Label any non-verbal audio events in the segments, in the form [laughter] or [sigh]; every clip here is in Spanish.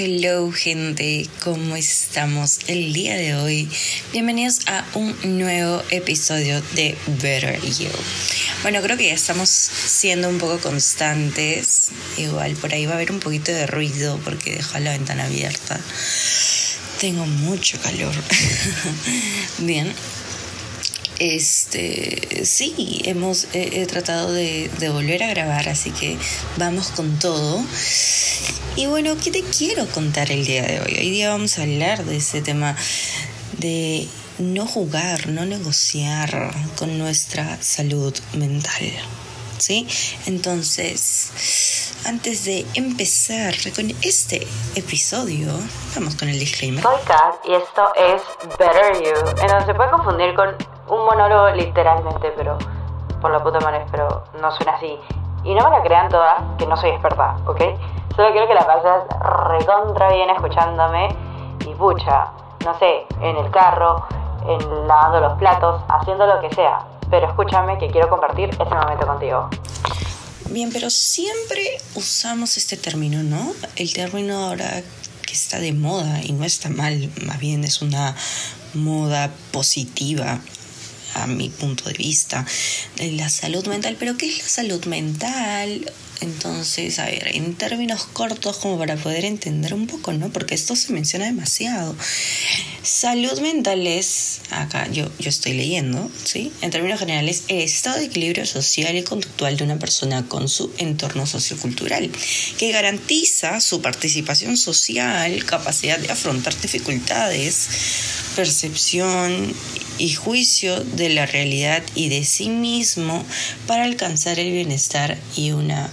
Hello gente, ¿cómo estamos el día de hoy? Bienvenidos a un nuevo episodio de Better You. Bueno, creo que ya estamos siendo un poco constantes. Igual por ahí va a haber un poquito de ruido porque dejo la ventana abierta. Tengo mucho calor. [laughs] Bien, este, sí, hemos he, tratado de, de, volver a grabar, así que vamos con todo. Y bueno, ¿qué te quiero contar el día de hoy? Hoy día vamos a hablar de ese tema de no jugar, no negociar con nuestra salud mental. ¿Sí? Entonces, antes de empezar con este episodio, vamos con el disclaimer. Soy Kat y esto es Better You, donde se puede confundir con un monólogo literalmente, pero por la puta madre, pero no suena así. Y no me la crean toda, que no soy experta, ¿ok? Solo quiero que la pases recontra bien escuchándome y pucha, no sé, en el carro, en lavando los platos, haciendo lo que sea. Pero escúchame que quiero compartir este momento contigo. Bien, pero siempre usamos este término, ¿no? El término ahora que está de moda y no está mal, más bien es una moda positiva a mi punto de vista, la salud mental. Pero ¿qué es la salud mental? Entonces, a ver, en términos cortos como para poder entender un poco, ¿no? Porque esto se menciona demasiado. Salud mental es, acá yo, yo estoy leyendo, ¿sí? En términos generales, el estado de equilibrio social y conductual de una persona con su entorno sociocultural, que garantiza su participación social, capacidad de afrontar dificultades, percepción y juicio de la realidad y de sí mismo para alcanzar el bienestar y una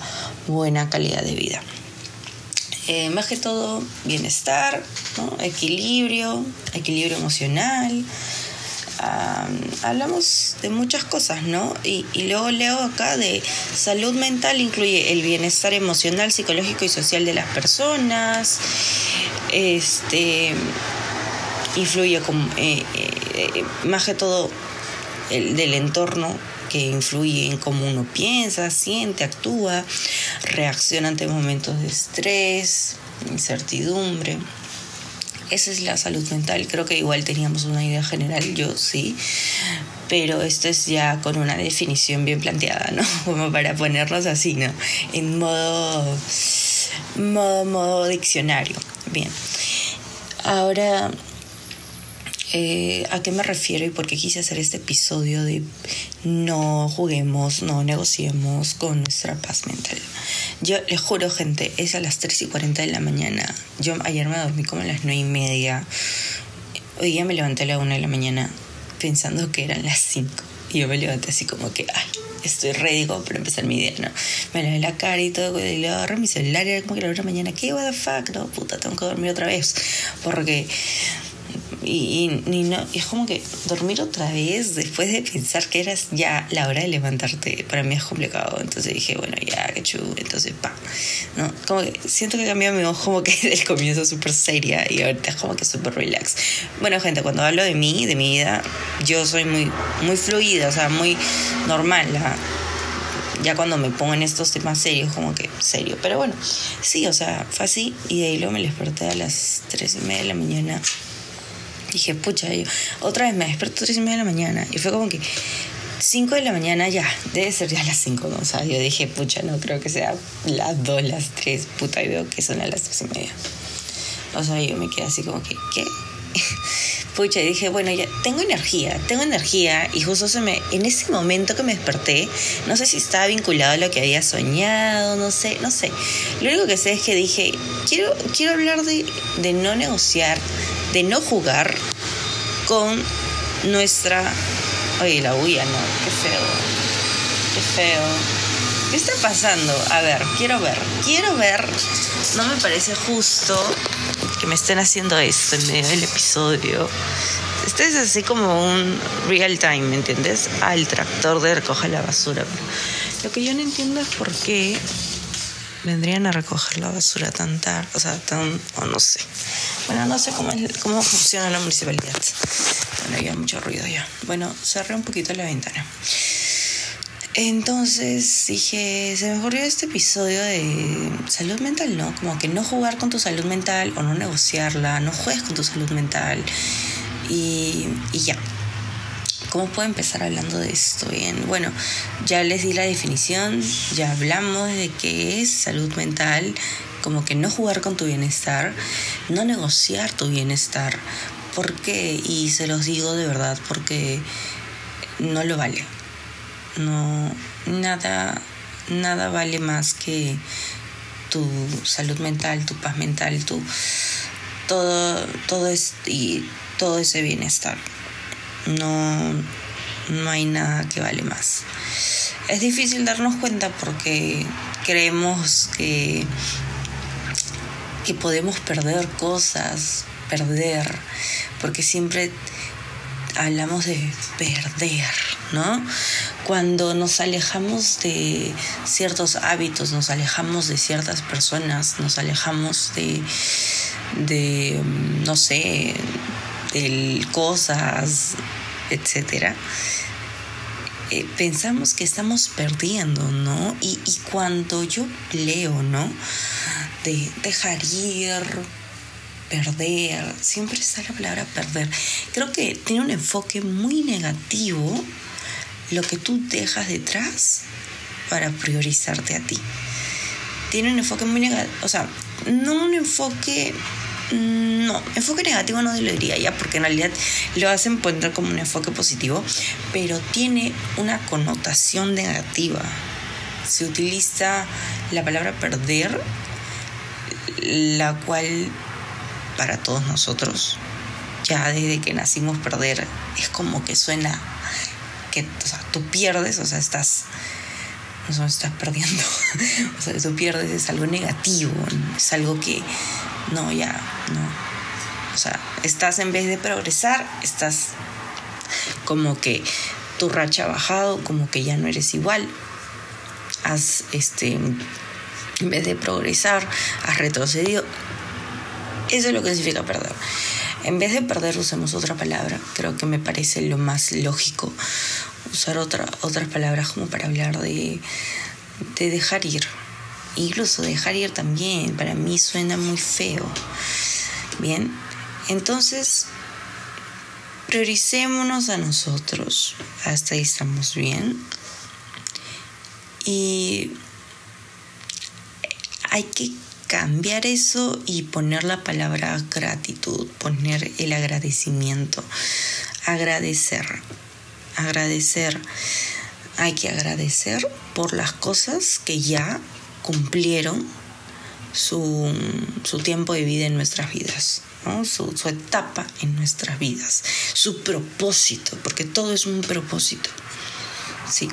buena calidad de vida. Eh, más que todo, bienestar, equilibrio, equilibrio emocional. hablamos de muchas cosas, ¿no? Y, luego leo acá de salud mental, incluye el bienestar emocional, psicológico y social de las personas. Este influye como, eh, eh, más que todo el, del entorno influye en cómo uno piensa, siente, actúa, reacciona ante momentos de estrés, incertidumbre. Esa es la salud mental. Creo que igual teníamos una idea general, yo sí, pero esto es ya con una definición bien planteada, ¿no? [laughs] Como para ponernos así, ¿no? En modo, modo, modo diccionario. Bien. Ahora, eh, ¿A qué me refiero y por qué quise hacer este episodio de no juguemos, no negociemos con nuestra paz mental? Yo les juro, gente, es a las 3 y 40 de la mañana. Yo ayer me dormí como a las 9 y media. Hoy día me levanté a la 1 de la mañana pensando que eran las 5. Y yo me levanté así como que, ay, estoy ready como para empezar mi día, ¿no? Me lavé la cara y todo, y luego agarré mi celular y era como que la otra mañana, ¿qué? What the fuck? No, puta, tengo que dormir otra vez. Porque y, y, no, es como que dormir otra vez después de pensar que era ya la hora de levantarte, para mí es complicado. Entonces dije, bueno, ya, que chulo, entonces pa. ¿no? Como que siento que cambió mi voz como que [laughs] del comienzo súper seria y ahorita es como que súper relax. Bueno, gente, cuando hablo de mí, de mi vida, yo soy muy, muy fluida, o sea, muy normal. ya cuando me pongo en estos temas serios, como que serio. Pero bueno, sí, o sea, fue así. Y de ahí luego me desperté a las tres y media de la mañana dije, pucha, yo, otra vez me desperto a 3 y media de la mañana. Y fue como que 5 de la mañana ya, debe ser ya las 5, ¿no? O sea, yo dije, pucha, no creo que sea las 2, las 3, puta, y veo que son a las 3 y media. O sea, yo me quedé así como que, ¿qué? [laughs] Pucha, y dije, bueno, ya tengo energía, tengo energía. Y justo se me, en ese momento que me desperté, no sé si estaba vinculado a lo que había soñado, no sé, no sé. Lo único que sé es que dije, quiero, quiero hablar de, de no negociar, de no jugar con nuestra... Oye, la huya, no, qué feo, qué feo. ¿Qué está pasando? A ver, quiero ver, quiero ver. No me parece justo que me estén haciendo esto en medio del episodio. Este es así como un real time, ¿me entiendes? Ah, el tractor de recoger la basura. lo que yo no entiendo es por qué vendrían a recoger la basura tan tarde, o sea, tan, o no sé. Bueno, no sé cómo, cómo funciona la municipalidad. Bueno, ya mucho ruido ya. Bueno, cerré un poquito la ventana. Entonces dije, se me ocurrió este episodio de salud mental, ¿no? Como que no jugar con tu salud mental o no negociarla, no juegues con tu salud mental y, y ya. ¿Cómo puedo empezar hablando de esto? Bien, bueno, ya les di la definición, ya hablamos de qué es salud mental, como que no jugar con tu bienestar, no negociar tu bienestar. ¿Por qué? Y se los digo de verdad, porque no lo vale no nada nada vale más que tu salud mental, tu paz mental, tu todo todo es y todo ese bienestar. No no hay nada que vale más. Es difícil darnos cuenta porque creemos que que podemos perder cosas, perder, porque siempre hablamos de perder, ¿no? Cuando nos alejamos de ciertos hábitos, nos alejamos de ciertas personas, nos alejamos de, de no sé, cosas, etcétera, eh, pensamos que estamos perdiendo, ¿no? Y, y cuando yo leo, ¿no? De dejar ir, perder, siempre está la palabra perder. Creo que tiene un enfoque muy negativo lo que tú dejas detrás para priorizarte a ti. Tiene un enfoque muy negativo, o sea, no un enfoque, no, enfoque negativo no lo diría ya, porque en realidad lo hacen poner como un enfoque positivo, pero tiene una connotación negativa. Se utiliza la palabra perder, la cual para todos nosotros, ya desde que nacimos perder, es como que suena que tú pierdes, o sea, estás, no estás perdiendo, [laughs] o sea, tú pierdes es algo negativo, es algo que, no, ya, no. O sea, estás en vez de progresar, estás como que tu racha ha bajado, como que ya no eres igual. Has, este, en vez de progresar, has retrocedido. Eso es lo que significa perder. En vez de perder, usemos otra palabra. Creo que me parece lo más lógico usar otra, otras palabras como para hablar de, de dejar ir. Incluso dejar ir también para mí suena muy feo. Bien, entonces prioricémonos a nosotros. Hasta ahí estamos bien. Y hay que cambiar eso y poner la palabra gratitud, poner el agradecimiento, agradecer, agradecer. Hay que agradecer por las cosas que ya cumplieron su, tiempo de vida en nuestras vidas, su, su etapa en nuestras vidas, su propósito, porque todo es un propósito. Sí.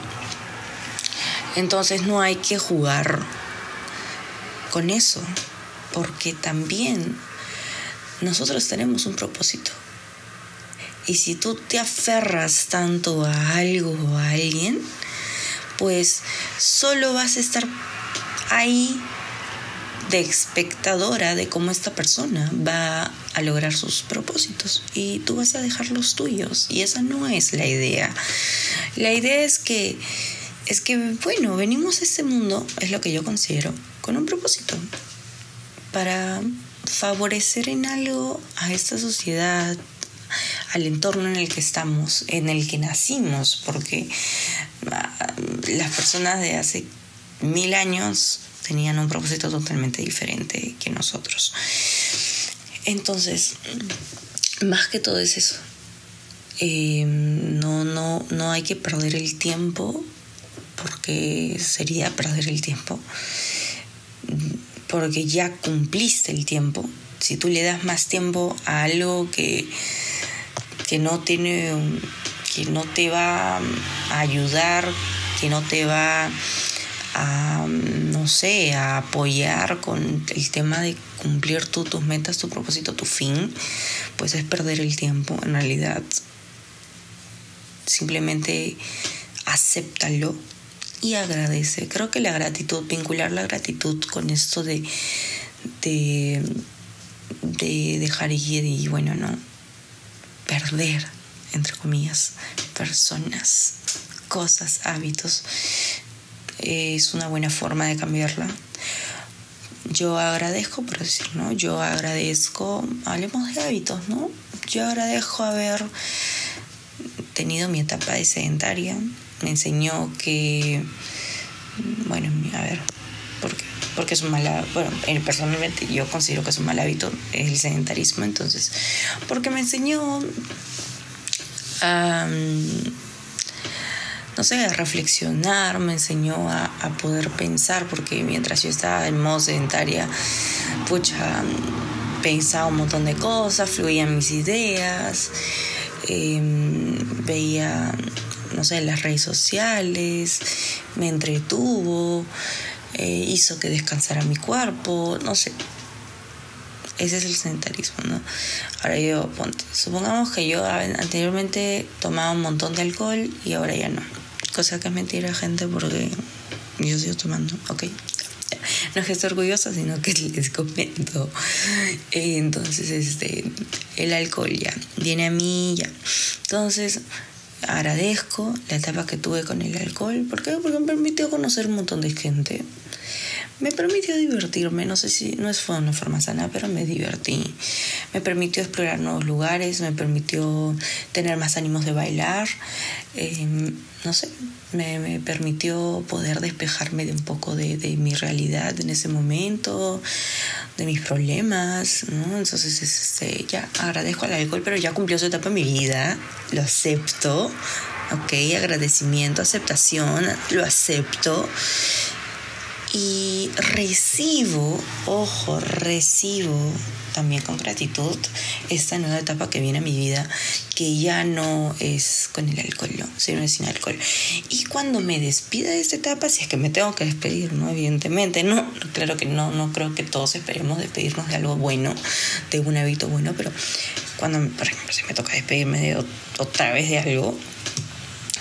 Entonces no hay que jugar con eso, porque también nosotros tenemos un propósito. Y si tú te aferras tanto a algo o a alguien, pues solo vas a estar ahí de espectadora de cómo esta persona va a lograr sus propósitos. Y tú vas a dejar los tuyos. Y esa no es la idea. La idea es que es que bueno, venimos a este mundo, es lo que yo considero, con un propósito. Para favorecer en algo a esta sociedad, al entorno en el que estamos, en el que nacimos, porque ah, las personas de hace mil años tenían un propósito totalmente diferente que nosotros. Entonces, más que todo es eso. Eh, no, no, no hay que perder el tiempo porque sería perder el tiempo porque ya cumpliste el tiempo. Si tú le das más tiempo a algo que, que no tiene que no te va a ayudar, que no te va a, no sé, a apoyar con el tema de cumplir tus metas, tu propósito, tu fin, pues es perder el tiempo. En realidad, simplemente acéptalo y agradece. Creo que la gratitud, vincular la gratitud con esto de, de, de dejar ir y bueno, no, perder, entre comillas, personas, cosas, hábitos, es una buena forma de cambiarla. Yo agradezco, por decir, ¿no? Yo agradezco, hablemos de hábitos, ¿no? Yo agradezco haber tenido mi etapa de sedentaria. Me enseñó que, bueno, a ver, porque, porque es un mal bueno, personalmente yo considero que es un mal hábito el sedentarismo, entonces, porque me enseñó a no sé, a reflexionar, me enseñó a, poder pensar, porque mientras yo estaba en modo sedentaria, pucha, pensaba un montón de cosas, fluían mis ideas, em, veía, no sé, las redes sociales, me entretuvo, eh, hizo que descansara mi cuerpo, no sé. Ese es el sedentarismo, ¿no? Ahora yo, supongamos que yo anteriormente tomaba un montón de alcohol y ahora ya no cosa que es mentira, gente, porque yo sigo tomando, ok. No es que esté orgullosa, sino que [laughs] les comento. Entonces, este, el alcohol ya viene a mí ya. Entonces, agradezco la etapa que tuve con el alcohol. ¿Por qué? Porque me permitió conocer un montón de gente me permitió divertirme, no sé si no fue una forma sana, pero me divertí. Me permitió explorar nuevos lugares, me permitió tener más ánimos de bailar, em, no sé, me, permitió poder despejarme de un poco de, mi realidad en ese momento, de mis problemas, ¿no? Entonces, este, ya agradezco al alcohol, pero ya cumplió su etapa en mi vida, lo acepto, ok, agradecimiento, aceptación, lo acepto y recibo, ojo, recibo también con gratitud esta nueva etapa que viene a mi vida, que ya no es con el alcohol, sino es sin alcohol. Y cuando me despida de esta etapa, si es que me tengo que despedir, ¿no? Evidentemente, no, claro que no, no creo que todos esperemos despedirnos de algo bueno, de un hábito bueno, pero cuando, por ejemplo, si me toca despedirme de otra vez de algo,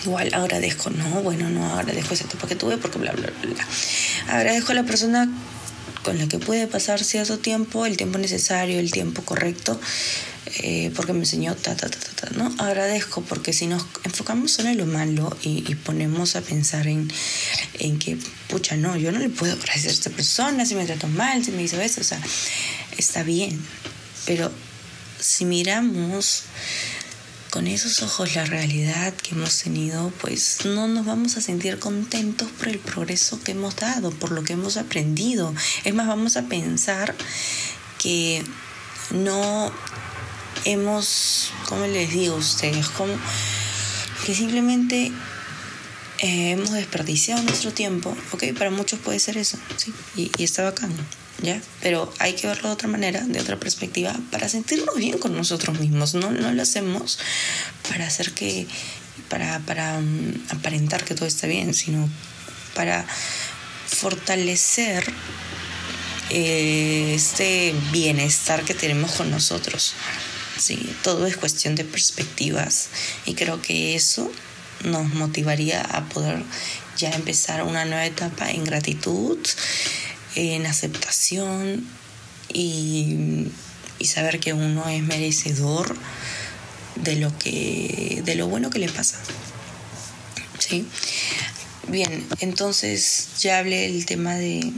igual agradezco, no, bueno, no agradezco esa etapa que tuve porque bla, bla, bla. Agradezco a la persona con la que pude pasar cierto tiempo, el tiempo necesario, el tiempo correcto, eh, porque me enseñó ta, ta, ta, ta, ta, ¿no? Agradezco porque si nos enfocamos solo en lo malo y, y, ponemos a pensar en, en que, pucha, no, yo no le puedo agradecer a esta persona si me trató mal, si me hizo eso, o sea, está bien, pero si miramos con esos ojos la realidad que hemos tenido, pues no nos vamos a sentir contentos por el progreso que hemos dado, por lo que hemos aprendido. Es más, vamos a pensar que no hemos, ¿cómo les digo a ustedes? Como que simplemente eh, hemos desperdiciado nuestro tiempo, ¿ok? Para muchos puede ser eso, sí, y, está bacán. ¿Ya? Pero hay que verlo de otra manera, de otra perspectiva, para sentirnos bien con nosotros mismos. No, no lo hacemos para hacer que, para, para um, aparentar que todo está bien, sino para fortalecer eh, este bienestar que tenemos con nosotros. Sí, todo es cuestión de perspectivas y creo que eso nos motivaría a poder ya empezar una nueva etapa en gratitud en aceptación y, saber que uno es merecedor de lo que de lo bueno que le pasa. ¿Sí? Bien, entonces ya hablé el tema de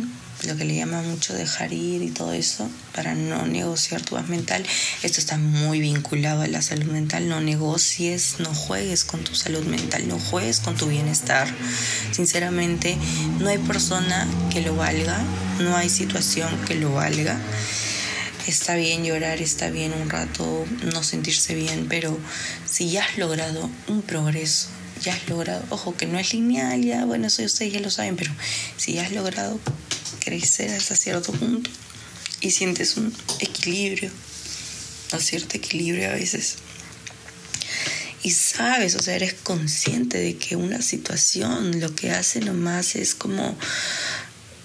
lo que le llama mucho dejar ir y todo eso, para no negociar tu paz mental. Esto está muy vinculado a la salud mental. No negocies, no juegues con tu salud mental, no juegues con tu bienestar. Sinceramente, no hay persona que lo valga, no hay situación que lo valga. Está bien llorar, está bien un rato no sentirse bien, pero si ya has logrado un progreso, ya has logrado, ojo que no es lineal, ya, bueno, eso ustedes ya lo saben, pero si ya has logrado crecer hasta cierto punto y sientes un equilibrio, un cierto equilibrio a veces. Y sabes, o sea, eres consciente de que una situación lo que hace nomás es como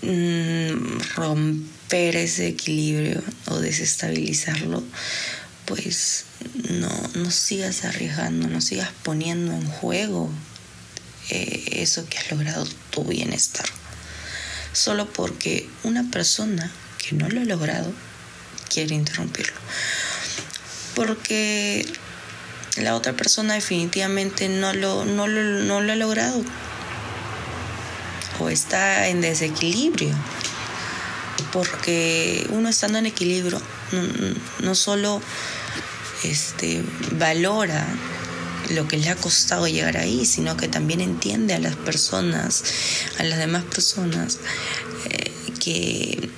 mm, romper ese equilibrio o desestabilizarlo, pues no, no sigas arriesgando, no sigas poniendo en juego eh, eso que has logrado tu bienestar solo porque una persona que no lo ha logrado quiere interrumpirlo. Porque la otra persona definitivamente no lo, no lo, no lo ha logrado o está en desequilibrio. Porque uno estando en equilibrio no, solo este, valora lo que le ha costado llegar ahí, sino que también entiende a las personas, a las demás personas eh, que,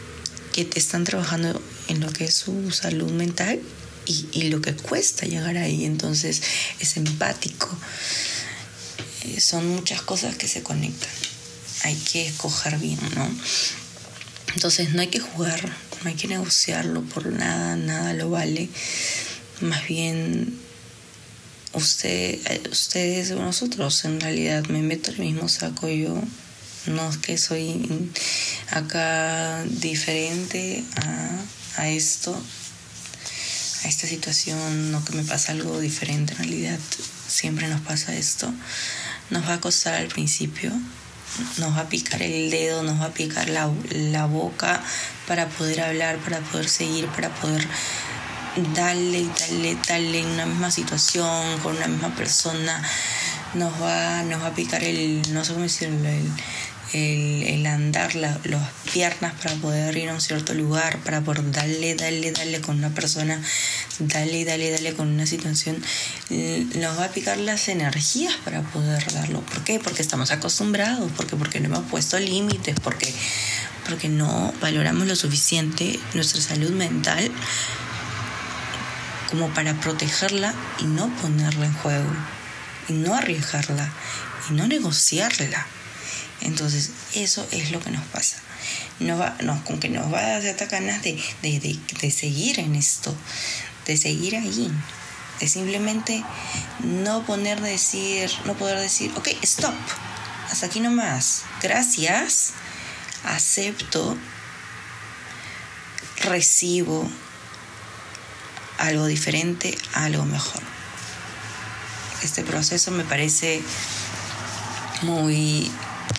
que están trabajando en lo que es su salud mental y, y lo que cuesta llegar ahí. Entonces es empático. Eh, son muchas cosas que se conectan. Hay que escoger bien, ¿no? Entonces no hay que jugar, no hay que negociarlo por nada, nada lo vale. Más bien usted, eh, ustedes o nosotros en realidad me meto el mismo saco yo. No es que soy acá diferente a, a esto, a esta situación, no que me pasa algo diferente en realidad. Siempre nos pasa esto. Nos va a costar al principio, nos va a picar el dedo, nos va a picar la, la boca para poder hablar, para poder seguir, para poder darle y darle, darle en una misma situación, con una misma persona, nos va, nos va a picar el, no sé cómo decirlo, el, el, andar, las piernas para poder ir a un cierto lugar, para poder darle, darle, darle con una persona, darle, darle, darle con una situación, nos va a picar las energías para poder darlo. ¿Por qué? Porque estamos acostumbrados, porque, porque no hemos puesto límites, porque, porque no valoramos lo suficiente nuestra salud mental como para protegerla y no ponerla en juego, y no arriesgarla, y no negociarla. Entonces, eso es lo que nos pasa. No va, no, con que nos va a dar ganas de, de, de, seguir en esto, de seguir ahí, de simplemente no poner decir, no poder decir, ok, stop, hasta aquí nomás, gracias, acepto, recibo algo diferente, algo mejor. Este proceso me parece muy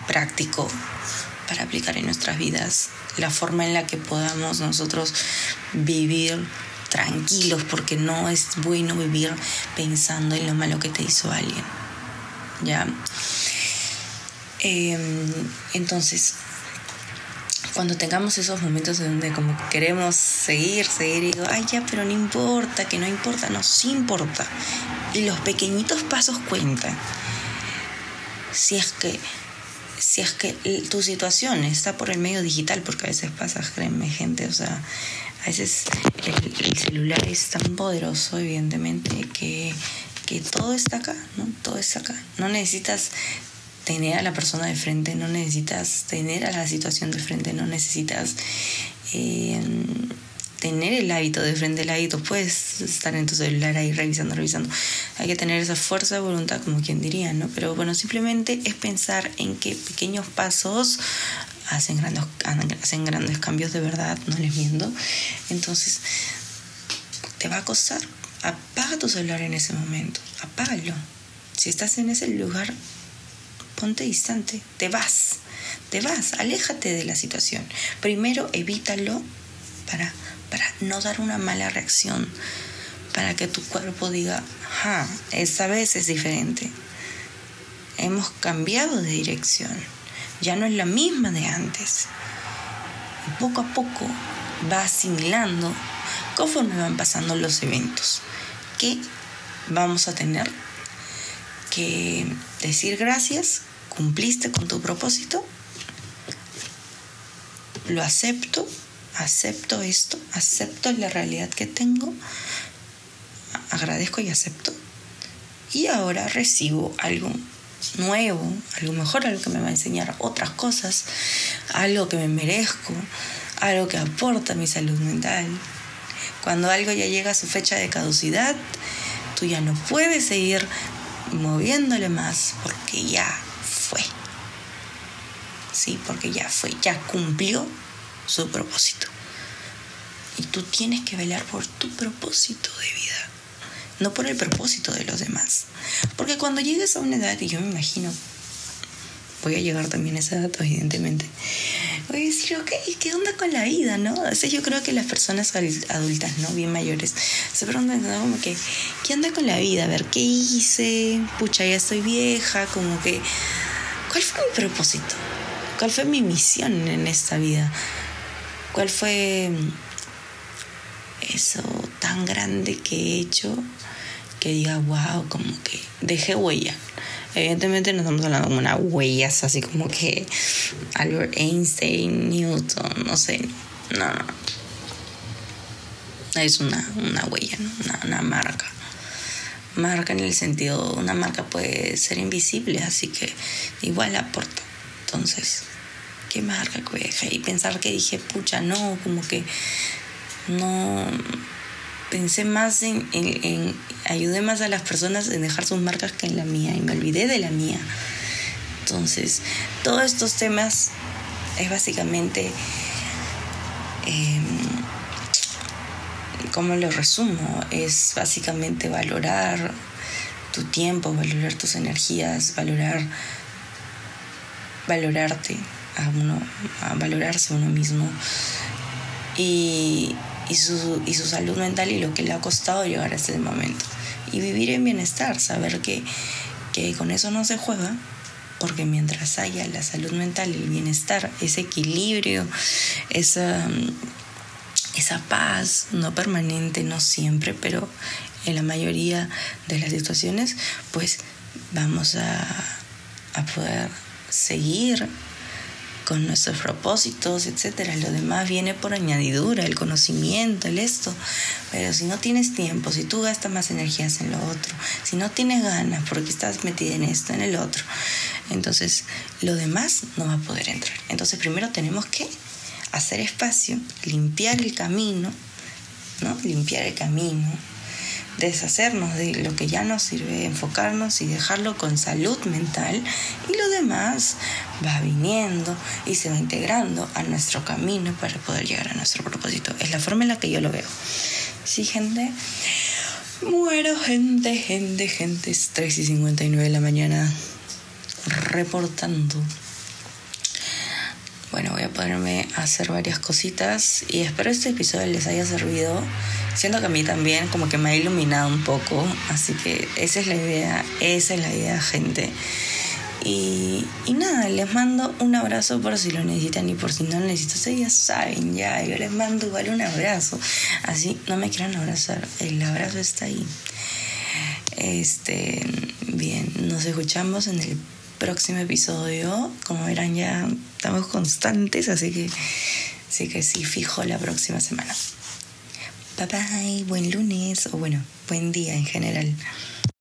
práctico para aplicar en nuestras vidas, la forma en la que podamos nosotros vivir tranquilos, porque no es bueno vivir pensando en lo malo que te hizo alguien. ¿Ya? Em, entonces, cuando tengamos esos momentos donde como queremos seguir, seguir, y digo, ay ya, pero no importa, que no importa, no, sí importa. Y los pequeñitos pasos cuentan. Si es que si es que tu situación está por el medio digital, porque a veces pasa, créeme gente, o sea, a veces el, celular es tan poderoso, evidentemente, que, que todo está acá, ¿no? Todo está acá. No necesitas tener a la persona de frente, no necesitas tener a la situación de frente, no necesitas... Eh, tener el hábito de frente al hábito, puedes estar en tu celular ahí revisando, revisando. Hay que tener esa fuerza de voluntad, como quien diría, ¿no? Pero bueno, simplemente es pensar en que pequeños pasos hacen grandes, hacen grandes cambios de verdad, no les miento. Entonces, te va a costar. Apaga tu celular en ese momento, apágalo. Si estás en ese lugar, ponte distante, te vas, te vas, aléjate de la situación. Primero evítalo para para no dar una mala reacción, para que tu cuerpo diga, ah, esta vez es diferente. Hemos cambiado de dirección, ya no es la misma de antes. Y poco a poco va asimilando conforme van pasando los eventos que vamos a tener que decir gracias, cumpliste con tu propósito, lo acepto acepto esto, acepto la realidad que tengo, agradezco y acepto. Y ahora recibo algo nuevo, algo mejor, algo que me va a enseñar otras cosas, algo que me merezco, algo que aporta a mi salud mental. Cuando algo ya llega a su fecha de caducidad, tú ya no puedes seguir moviéndole más porque ya. Sí, porque ya fue, ya cumplió su propósito. Y tú tienes que velar por tu propósito de vida, no por el propósito de los demás. Porque cuando llegues a una edad, y yo me imagino, voy a llegar también a esa edad, evidentemente, voy a decir, ok, ¿qué onda con la vida, no? O sea, yo creo que las personas adultas, ¿no? Bien mayores, se preguntan, ¿no? Como que, ¿qué onda con la vida? A ver, ¿qué hice? Pucha, ya estoy vieja, como que, ¿cuál fue mi propósito? ¿Cuál fue mi misión en esta vida? ¿Cuál fue eso tan grande que he hecho que diga, wow, como que dejé huella? Evidentemente no estamos hablando de una huellas así como que Albert Einstein, Newton, no sé. No, no. Es una, una huella, ¿no? una, una marca. Marca en el sentido, una marca puede ser invisible, así que igual aporta. Entonces, ¿qué marca que? Y pensar que dije, pucha, no, como que no pensé más en, en, ayudé más a las personas en dejar sus marcas que en la mía y me olvidé de la mía. Entonces, todos estos temas es básicamente, eh, ¿cómo lo resumo? Es básicamente valorar tu tiempo, valorar tus energías, valorar, valorarte a uno, a valorarse uno mismo. Y y su, y su salud mental y lo que le ha costado llegar a este momento. Y vivir en bienestar, saber que, que con eso no se juega, porque mientras haya la salud mental, el bienestar, ese equilibrio, esa, esa paz, no permanente, no siempre, pero en la mayoría de las situaciones, pues vamos a, a poder seguir con nuestros propósitos, etcétera. Lo demás viene por añadidura, el conocimiento, el esto. Pero si no tienes tiempo, si tú gastas más energías en lo otro, si no tienes ganas porque estás metida en esto, en el otro, entonces lo demás no va a poder entrar. Entonces primero tenemos que hacer espacio, limpiar el camino, ¿no? Limpiar el camino deshacernos de lo que ya nos sirve, enfocarnos y dejarlo con salud mental y lo demás va viniendo y se va integrando a nuestro camino para poder llegar a nuestro propósito. Es la forma en la que yo lo veo. Sí, gente. Muero, gente, gente, gente. Es 3 y 59 de la mañana reportando. Bueno, voy a ponerme a hacer varias cositas y espero este episodio les haya servido Siento que a mí también como que me ha iluminado un poco, así que esa es la idea, esa es la idea, gente. Y, y nada, les mando un abrazo por si lo necesitan y por si no lo necesitan. Ustedes ya saben, ya, yo les mando igual un abrazo. Así no me quieran abrazar, el abrazo está ahí. Este, bien, nos escuchamos en el próximo episodio. Como verán, ya estamos constantes, así que sí que sí, fijo la próxima semana. Bye bye, buen lunes o bueno, buen día en general.